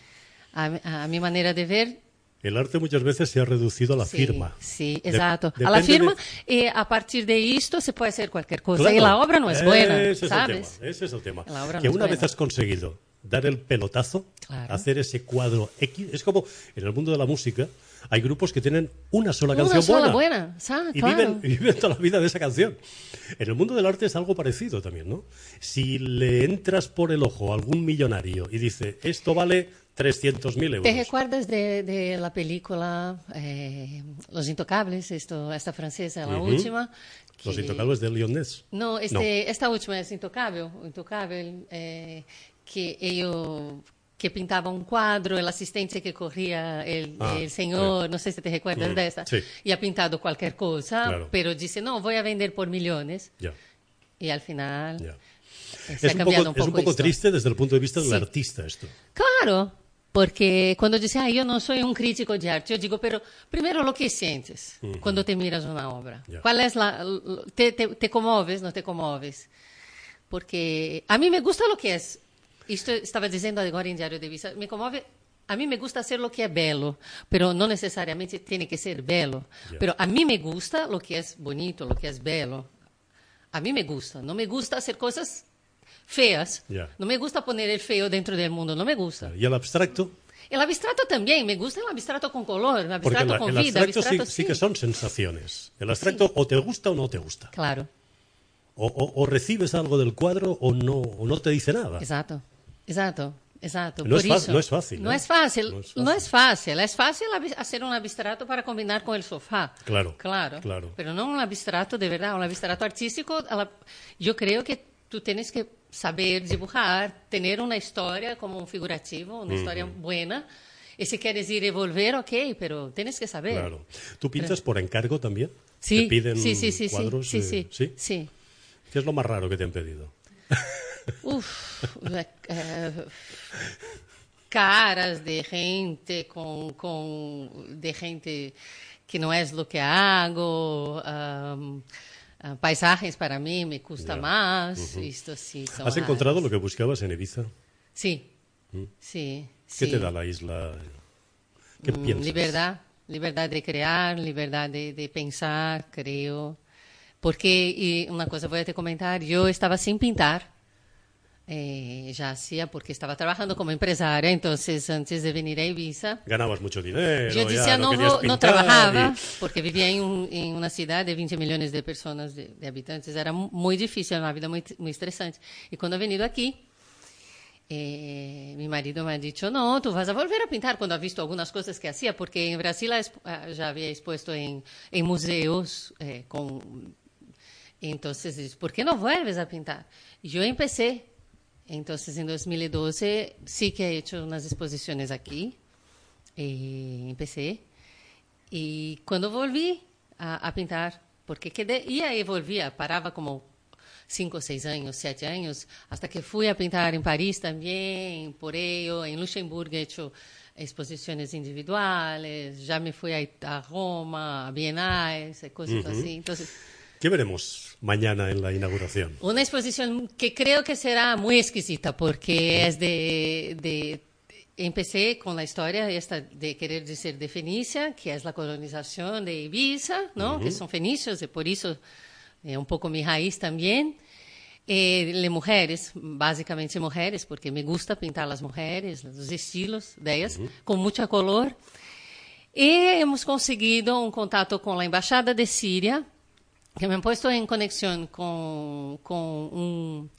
A, a minha maneira de ver El arte muchas veces se ha reducido a la Sí, firma. Sí, De- exato. a la firma, de- y a partir de esto se puede hacer cualquier cosa. Claro. Y la obra no es buena, Ese es el ¿sabes? tema, ese es el tema. La obra que no es una vez has conseguido dar el pelotazo, Claro. hacer ese cuadro X, es como en el mundo de la música, hay grupos que tienen una sola Una canción sola buena. buena, ¿sabes? Y Claro. viven, y viven toda la vida de esa canción. En el mundo del arte es algo parecido también, ¿no? Si le entras por el ojo a algún millonario y dice, esto vale 300.000 euros. ¿Te recuerdas de, de la película eh, Los Intocables, esto, esta francesa, la Ujú. última? Los que- intocables de Lyonnais. No, este, esta última es Intocável, Intocável eh, que ellos que pintaba un cuadro, el asistente que corría, el, Ah, el señor, no sé si te recuerdas Mm, de esta, sí. y ha pintado cualquier cosa, Claro. pero dice, no, voy a vender por millones. Ya. Y al final Ya. eh, se ha Es un, cambiado poco, un es un poco poco esto. triste desde el punto de vista del Sí. artista esto. Claro, porque cuando dice, ah, yo no soy un crítico de arte, yo digo, pero primero lo que sientes Ujú. cuando te miras una obra. Ya. ¿Cuál es la, l- te, te, te conmoves, no te conmoves? Porque a mí me gusta lo que es, esto estaba diciendo agora en Diario de Vista, me conmove A mí me gusta hacer lo que es bello, pero no necesariamente tiene que ser bello. Ya. Pero a mí me gusta lo que es bonito, lo que es bello. A mí me gusta. No me gusta hacer cosas feas. No me gusta poner el feo dentro del mundo. No me gusta. Y el abstracto, El abstracto también. Me gusta el abstracto con color, el porque abstracto la- con el vida. abstracto sí, abstracto sí que son sensaciones. El abstracto o te gusta o no te gusta. Claro. O, o- o recibes algo del cuadro o no, o no te dice nada. Exacto, exacto, exacto. No Por es isso- no es fácil, No ¿eh? es fácil, No es no es fácil. Es fácil hacer un abstracto para combinar con el sofá. Claro, Claro. claro. Pero no un abstracto de verdad, un abstracto artístico. la- Yo creo que tú tienes que saber dibujar, tener una historia como un figurativo, una historia buena. Y si quieres ir y volver, ok, pero tienes que saber. Claro. ¿Tú pintas por encargo también? Sí, ¿Te piden sí, sí, sí, cuadros? sí, eh, sí, ¿sí? sí. ¿Qué es lo más raro que te han pedido? Uf, eh, caras de gente con, con de gente que no es lo que hago, ah, paisajes para mí me gusta más, esto sí. son ¿Has encontrado lo que buscabas en Ibiza? Sí, ¿Mm? sí. ¿Qué sí. te da la isla? ¿Qué Mm, piensas? Libertad, libertad de crear, libertad de, de pensar, creo. Porque, y una cosa voy a te comentar, yo estaba sin pintar, eh, ya hacía porque estaba trabajando como empresaria, entonces antes de venir a Ibiza, Ganabas mucho dinero. yo ya, decía, no, querías vou- no pintar trabajaba, y- porque vivía en, un- en una ciudad de 20 millones de personas, de, de habitantes, era mu- muy difícil, una vida muy, muy estresante. Y cuando he venido aquí, eh, mi marido me ha dicho, no, tú vas a volver a pintar cuando ha visto algunas cosas que hacía, porque en Brasil ah, ya había expuesto en, en museos eh, con... Entonces, ¿por qué no vuelves a pintar? Y yo empecé, entonces en 2012 sí que he hecho unas exposiciones aquí, eh, empecé, y cuando volví a, a pintar, porque quedé, ia e volvia, parava como cinco, seis años, siete años, hasta que fui a pintar en París también, por ello, en Luxemburgo he hecho exposiciones individuales, ya me fui a, a Roma, a Bienales, cosas Ujú. así. Entonces, ¿Qué veremos mañana en la inauguración? una exposición que creo que será muy exquisita porque es de, de- empecé con la historia esta de querer decir de Fenicia, que es la colonización de Ibiza, ¿no? Ujú. Que son fenicios y por eso es un poco mi raíz también. Eh, de mujeres, básicamente mujeres, porque me gusta pintar las mujeres, los estilos de ellas, con mucha color. Y hemos conseguido un contacto con la Embajada de Siria, que me han puesto en conexión con, con un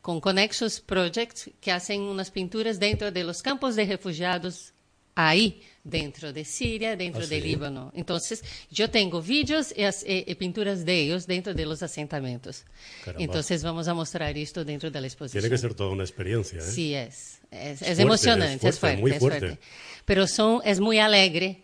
con Connections Project, que hacen unas pinturas dentro de los campos de refugiados ahí, dentro de Siria, dentro Ah, de sí. Líbano. Entonces, yo tengo vídeos y, y- y pinturas de ellos dentro de los asentamientos. Caramba. Entonces, vamos a mostrar esto dentro de la exposición. Tiene que ser toda una experiencia, ¿eh? Sí, es. Es, es fuerte, emocionante, es es fuerte, muy es fuerte. fuerte. Pero son, es muy alegre.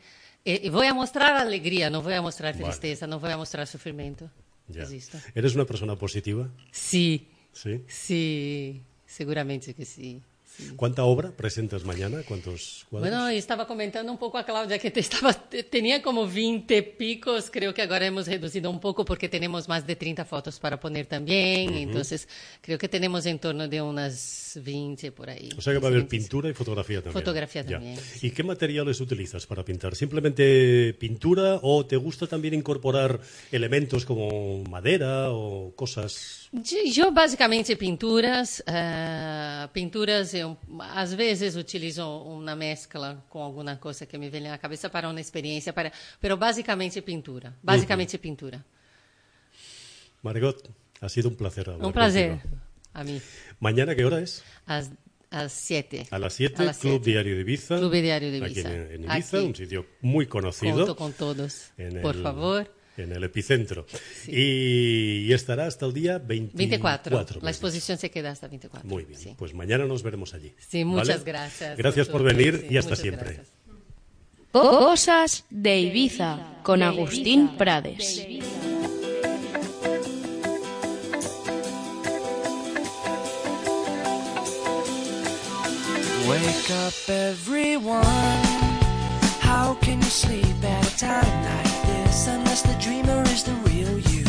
Eh, Y voy a mostrar alegría, no voy a mostrar Vale. tristeza, no voy a mostrar sufrimiento. Ya. ¿Eres una persona positiva? Sí, Sí. sí, seguramente que sí. ¿Cuánta obra presentas mañana? ¿Cuántos cuadros? Bueno, estaba comentando un poco a Claudia que te estaba, te- tenía como 20 picos, creo que ahora hemos reducido un poco porque tenemos más de 30 fotos para poner también, Ujú. entonces creo que tenemos en torno de unas 20 por ahí. O sea que va a haber 20. pintura y fotografía también. Fotografía Ya. también, ¿Y qué materiales utilizas para pintar? ¿Simplemente pintura o te gusta también incorporar elementos como madera o cosas? Yo, yo básicamente pinturas, ah, pinturas eu às vezes utilizo uma mescla com alguma coisa que me vem na cabeça para uma experiência, para, pero básicamente pintura, basicamente pintura. Margot, ha sido un placer. hablar Un placer contigo. a mí. ¿Mañana qué hora es? Às, siete. A las 7, A las Club siete. Diario de Ibiza. Club Diario de Aquí Ibiza. en, en Ibiza, Aquí. un sitio muy conocido. Conto con todos, en por el- favor. En el epicentro. Y, y estará hasta el día 24. 24. La exposición se queda hasta 24. Muy bien, pues mañana nos veremos allí. Sí, muchas ¿vale? gracias. Gracias por venir sí, y hasta siempre. gracias. Cosas de Ibiza con Agustín Prades. Wake up, everyone. How can you sleep at a time like unless the dreamer is the real you.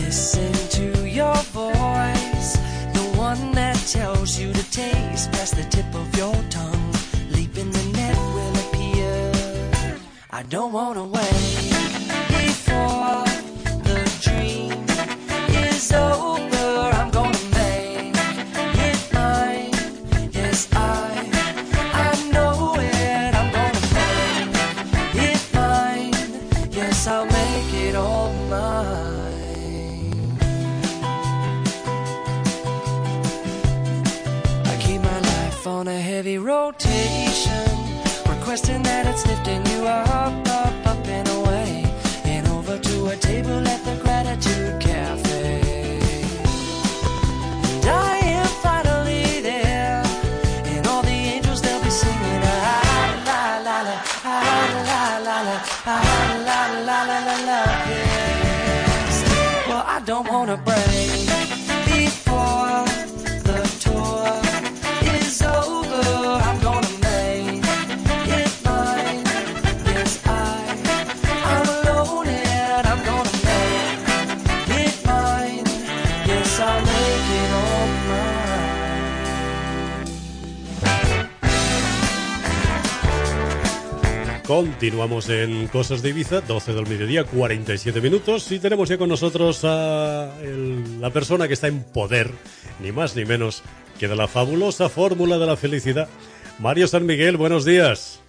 Listen to your voice, the one that tells you to taste past the tip of your tongue. Leap in the net will appear. I don't wanna wait before the dream is over. Lifting you up, up, up and away, and over to a table at the Gratitude Cafe. And I am finally there, and all the angels they'll be singing ah la la la, ah la la la, ah la la la la la. Yes. Well, I don't wanna break Continuamos en Cosas de Ibiza, 12 del mediodía, 47 minutos. Y tenemos ya con nosotros a la persona que está en poder, ni más ni menos que de la fabulosa fórmula de la felicidad. Mario San Miguel, buenos días.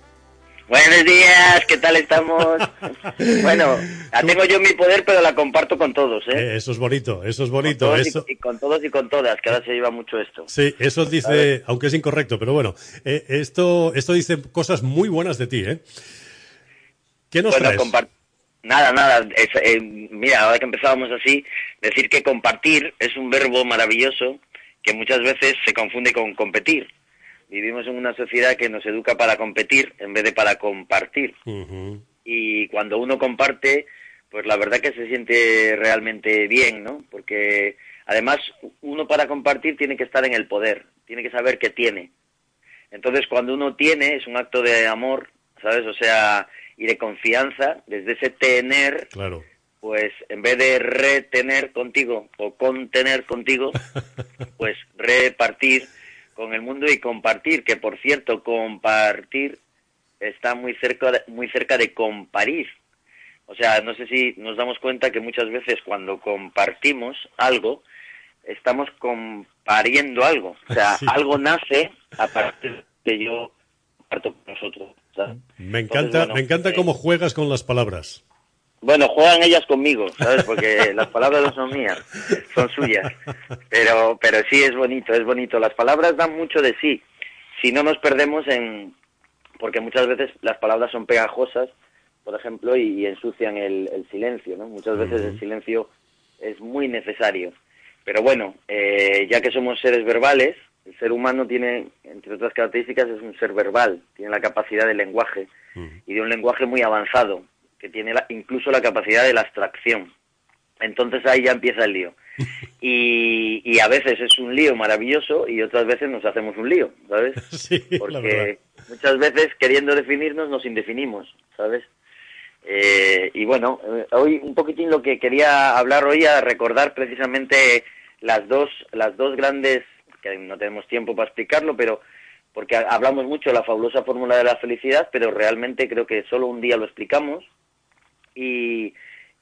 Buenos días, ¿qué tal estamos? bueno, la tengo yo en mi poder, pero la comparto con todos, ¿eh? Eh, eso es bonito, eso es bonito. Y- Eso, y, con todos y con todas, que ahora se lleva mucho esto. sí, eso dice, aunque es incorrecto, pero bueno, eh, esto, esto dice cosas muy buenas de ti, ¿eh? ¿Qué nos Bueno, traes? Nada, nada. es, eh, mira, ahora que empezábamos así, decir que compartir es un verbo maravilloso que muchas veces se confunde con competir. Vivimos en una sociedad que nos educa para competir en vez de para compartir. Y cuando uno comparte, pues la verdad que se siente realmente bien, ¿no? Porque además uno para compartir tiene que estar en el poder, tiene que saber que tiene. Entonces cuando uno tiene es un acto de amor, ¿sabes? O sea, y de confianza, desde ese tener, Claro. pues en vez de retener contigo o contener contigo, pues repartir con el mundo y compartir, que por cierto, compartir está muy cerca de, muy cerca de comparir. O sea, no sé si nos damos cuenta que muchas veces cuando compartimos algo, estamos compariendo algo. O sea, Sí. algo nace a partir de yo comparto con nosotros. Me Entonces, encanta, bueno, me encanta eh, cómo juegas con las palabras. Bueno, juegan ellas conmigo, ¿sabes? Porque las palabras no son mías, son suyas. Pero, pero sí es bonito, es bonito. Las palabras dan mucho de sí. Si no nos perdemos en... Porque muchas veces las palabras son pegajosas, por ejemplo, y, y ensucian el, el silencio, ¿no? Muchas veces el silencio es muy necesario. Pero bueno, eh, ya que somos seres verbales, el ser humano tiene, entre otras características, es un ser verbal, tiene la capacidad del lenguaje y de un lenguaje muy avanzado, que tiene la- incluso la capacidad de la abstracción. Entonces ahí ya empieza el lío. Y, y a veces es un lío maravilloso y otras veces nos hacemos un lío, ¿sabes? Sí. Porque muchas veces queriendo definirnos nos indefinimos, ¿sabes? Eh, y bueno, eh, hoy un poquitín lo que quería hablar hoy a recordar precisamente las dos, las dos grandes, que no tenemos tiempo para explicarlo, pero porque ha- hablamos mucho de la fabulosa fórmula de la felicidad, pero realmente creo que solo un día lo explicamos y,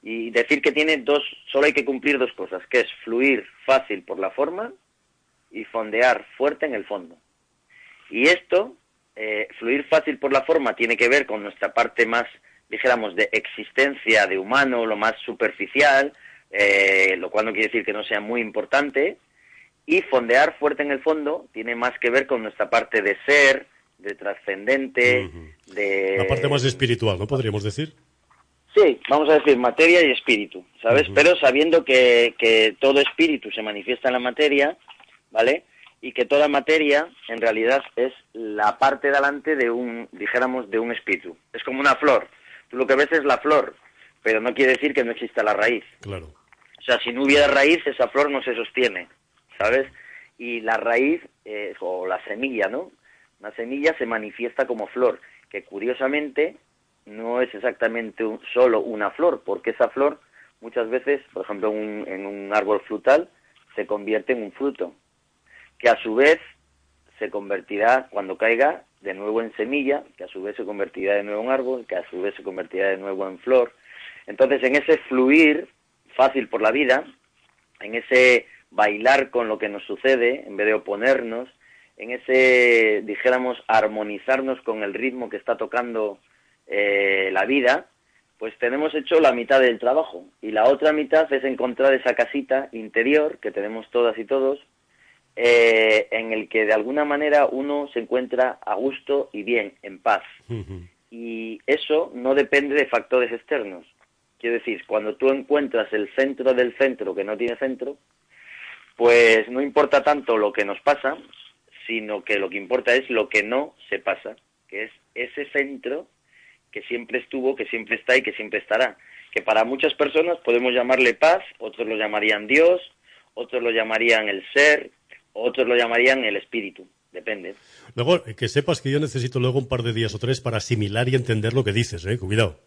y decir que tiene dos, solo hay que cumplir dos cosas, que es fluir fácil por la forma y fondear fuerte en el fondo. Y esto, eh, fluir fácil por la forma, tiene que ver con nuestra parte más, dijéramos, de existencia de humano, lo más superficial, eh, lo cual no quiere decir que no sea muy importante. Y fondear fuerte en el fondo tiene más que ver con nuestra parte de ser, de trascendente, de... La parte más espiritual, ¿no podríamos decir? Sí, vamos a decir materia y espíritu, ¿sabes? Pero sabiendo que, que todo espíritu se manifiesta en la materia, ¿vale? Y que toda materia en realidad es la parte de adelante de un, dijéramos, de un espíritu. Es como una flor. Tú lo que ves es la flor, pero no quiere decir que no exista la raíz. Claro. O sea, si no hubiera raíz, esa flor no se sostiene, ¿sabes? Y la raíz, eh, o la semilla, ¿no? Una semilla se manifiesta como flor, que curiosamente no es exactamente un- solo una flor, porque esa flor muchas veces, por ejemplo, un, en un árbol frutal, se convierte en un fruto, que a su vez se convertirá, cuando caiga, de nuevo en semilla, que a su vez se convertirá de nuevo en árbol, que a su vez se convertirá de nuevo en flor. Entonces, en ese fluir fácil por la vida, en ese bailar con lo que nos sucede, en vez de oponernos, en ese, dijéramos, armonizarnos con el ritmo que está tocando eh, la vida, pues tenemos hecho la mitad del trabajo. Y la otra mitad es encontrar esa casita interior que tenemos todas y todos, eh, en el que de alguna manera uno se encuentra a gusto y bien, en paz. Y eso no depende de factores externos. Quiero decir, cuando tú encuentras el centro del centro que no tiene centro, pues no importa tanto lo que nos pasa, sino que lo que importa es lo que no se pasa, que es ese centro que siempre estuvo, que siempre está y que siempre estará. Que para muchas personas podemos llamarle paz, otros lo llamarían Dios, otros lo llamarían el ser, otros lo llamarían el espíritu, depende. Luego, eh, que sepas que yo necesito luego un par de días o tres para asimilar y entender lo que dices, ¿eh? Cuidado.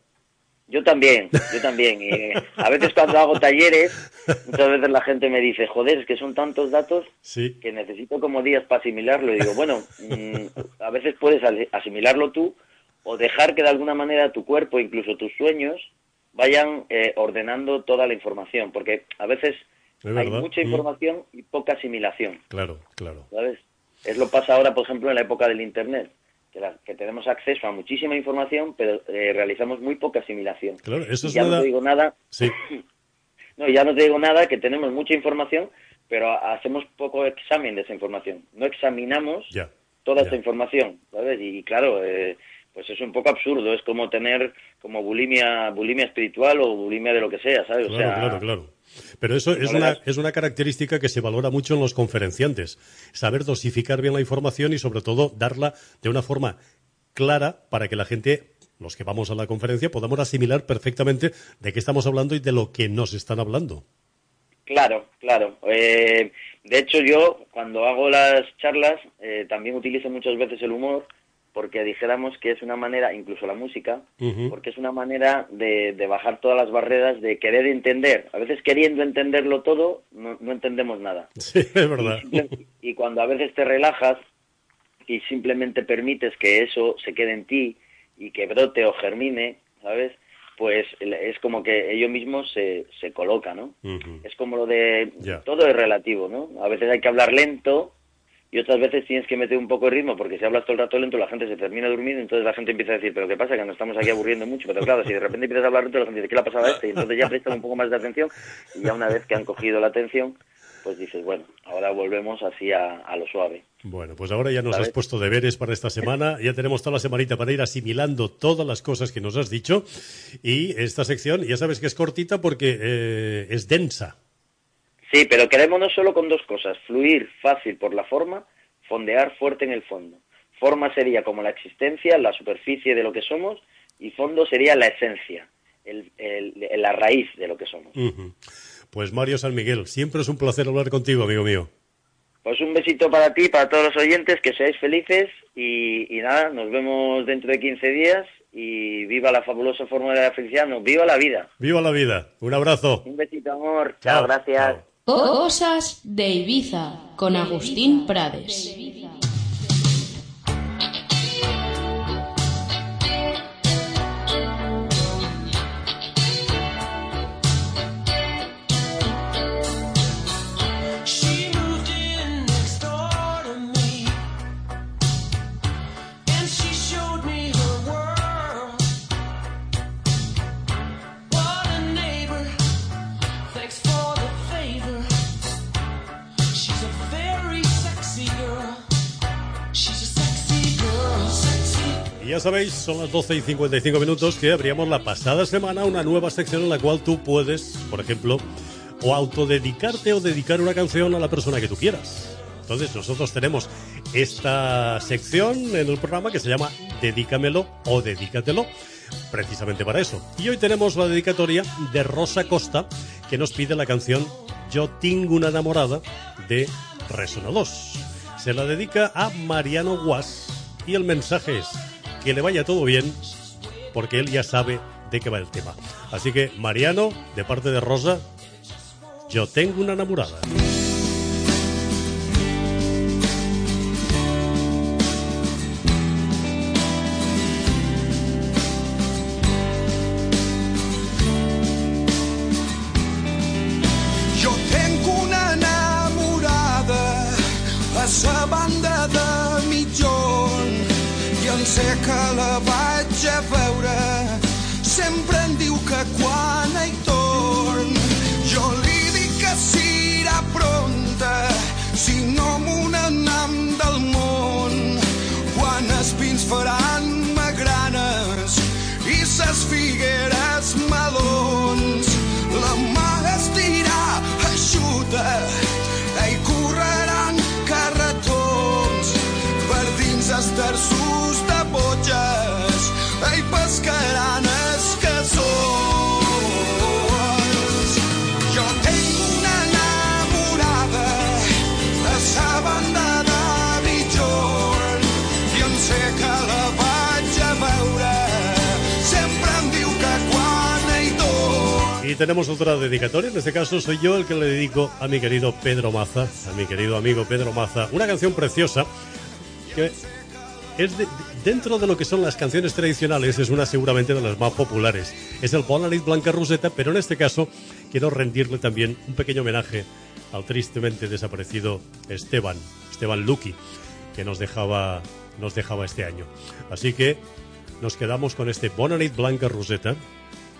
Yo también, yo también. Y, eh, a veces cuando hago talleres, muchas veces la gente me dice, joder, es que son tantos datos Sí. que necesito como días para asimilarlo. Y digo, bueno, mm, a veces puedes asi- asimilarlo tú o dejar que de alguna manera tu cuerpo, incluso tus sueños, vayan eh, ordenando toda la información. Porque a veces Es hay mucha Mm. información y poca asimilación. Claro, claro. ¿sabes? Es lo pasa ahora, por ejemplo, en la época del Internet, que, la- que tenemos acceso a muchísima información, pero eh, realizamos muy poca asimilación. Claro, eso Y es ya no te digo nada, Sí. no, ya no te digo nada, que tenemos mucha información, pero ha- hacemos poco examen de esa información. No examinamos Ya. toda esta información, ¿sabes? Y, claro, eh, pues es un poco absurdo, es como tener como bulimia, bulimia espiritual o bulimia de lo que sea, ¿sabes? O Claro, sea, claro, claro. Pero eso es no una, das- es una característica que se valora mucho en los conferenciantes. Saber dosificar bien la información y sobre todo darla de una forma clara para que la gente, los que vamos a la conferencia, podamos asimilar perfectamente de qué estamos hablando y de lo que nos están hablando. Claro, claro. Eh, de hecho, yo cuando hago las charlas eh, también utilizo muchas veces el humor porque dijéramos que es una manera, incluso la música, porque es una manera de, de bajar todas las barreras, de querer entender. A veces queriendo entenderlo todo, no, no entendemos nada. Sí, es verdad. Y cuando a veces te relajas y simplemente permites que eso se quede en ti y que brote o germine, ¿sabes? Pues es como que ello mismo se, se coloca, ¿no? Es como lo de todo es relativo, ¿no? A veces hay que hablar lento y otras veces tienes que meter un poco de ritmo porque si hablas todo el rato lento la gente se termina durmiendo entonces la gente empieza a decir, pero ¿qué pasa? Que nos estamos aquí aburriendo mucho, pero claro, si de repente empiezas a hablar lento la gente dice, ¿qué le ha pasado a este? Y entonces ya prestan un poco más de atención y ya una vez que han cogido la atención, pues dices, bueno, ahora volvemos así a, a lo suave. Bueno, pues ahora ya nos ¿Sabes? has puesto deberes para esta semana. Ya tenemos toda la semanita para ir asimilando todas las cosas que nos has dicho. Y esta sección, ya sabes que es cortita porque eh, es densa. Sí, pero quedémonos solo con dos cosas, fluir fácil por la forma, fondear fuerte en el fondo. Forma sería como la existencia, la superficie de lo que somos, y fondo sería la esencia, el- el- la raíz de lo que somos. Pues Mario San Miguel, siempre es un placer hablar contigo, amigo mío. Pues un besito para ti, para todos los oyentes, que seáis felices y, y nada, nos vemos dentro de 15 días y viva la fabulosa fórmula de la felicidad, no, viva la vida. ¡Viva la vida! Un abrazo. Un besito, amor. Chao, Chao, gracias. Cosas de Ibiza con Agustín Prades. Sabéis, son las 12 y 55 minutos que abríamos la pasada semana una nueva sección en la cual tú puedes, por ejemplo, o autodedicarte o dedicar una canción a la persona que tú quieras. Entonces nosotros tenemos esta sección en el programa que se llama Dedícamelo o Dedícatelo, precisamente para eso. Y hoy tenemos la dedicatoria de Rosa Costa, que nos pide la canción Yo tengo una enamorada de Resona 2. Se la dedica a Mariano Guas y el mensaje es que le vaya todo bien porque él ya sabe de qué va el tema. Así que Mariano, de parte de Rosa, yo tengo una enamorada. Sé que la vaig a veure. Sempre em diu que quan hi torn, jo li dic que serà pronta, si no m'ho n'anam del món. Quan els pins faran magranes i ses figueres tenemos otra dedicatoria, en este caso soy yo el que le dedico a mi querido Pedro Maza, a mi querido amigo Pedro Maza, una canción preciosa que es de- dentro de lo que son las canciones tradicionales, es una seguramente de las más populares. Es el nit Blanca Roseta, pero en este caso quiero rendirle también un pequeño homenaje al tristemente desaparecido Esteban, Esteban Lucky, que nos dejaba, nos dejaba este año. Así que nos quedamos con este Bona nit Blanca Roseta,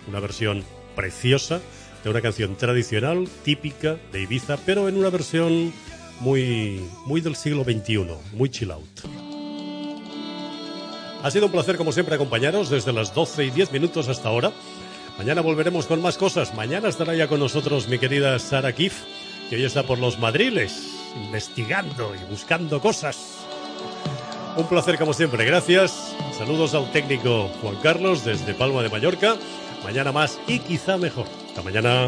una versión preciosa de una canción tradicional, típica de Ibiza, pero en una versión muy, muy del siglo XXI, muy chill out. Ha sido un placer, como siempre, acompañaros desde las 12 y 10 minutos hasta ahora. Mañana volveremos con más cosas. Mañana estará ya con nosotros mi querida Sara Kif, que hoy está por los madriles, investigando y buscando cosas. Un placer, como siempre. Gracias. Saludos al técnico Juan Carlos desde Palma de Mallorca. Mañana más y quizá mejor. Hasta mañana.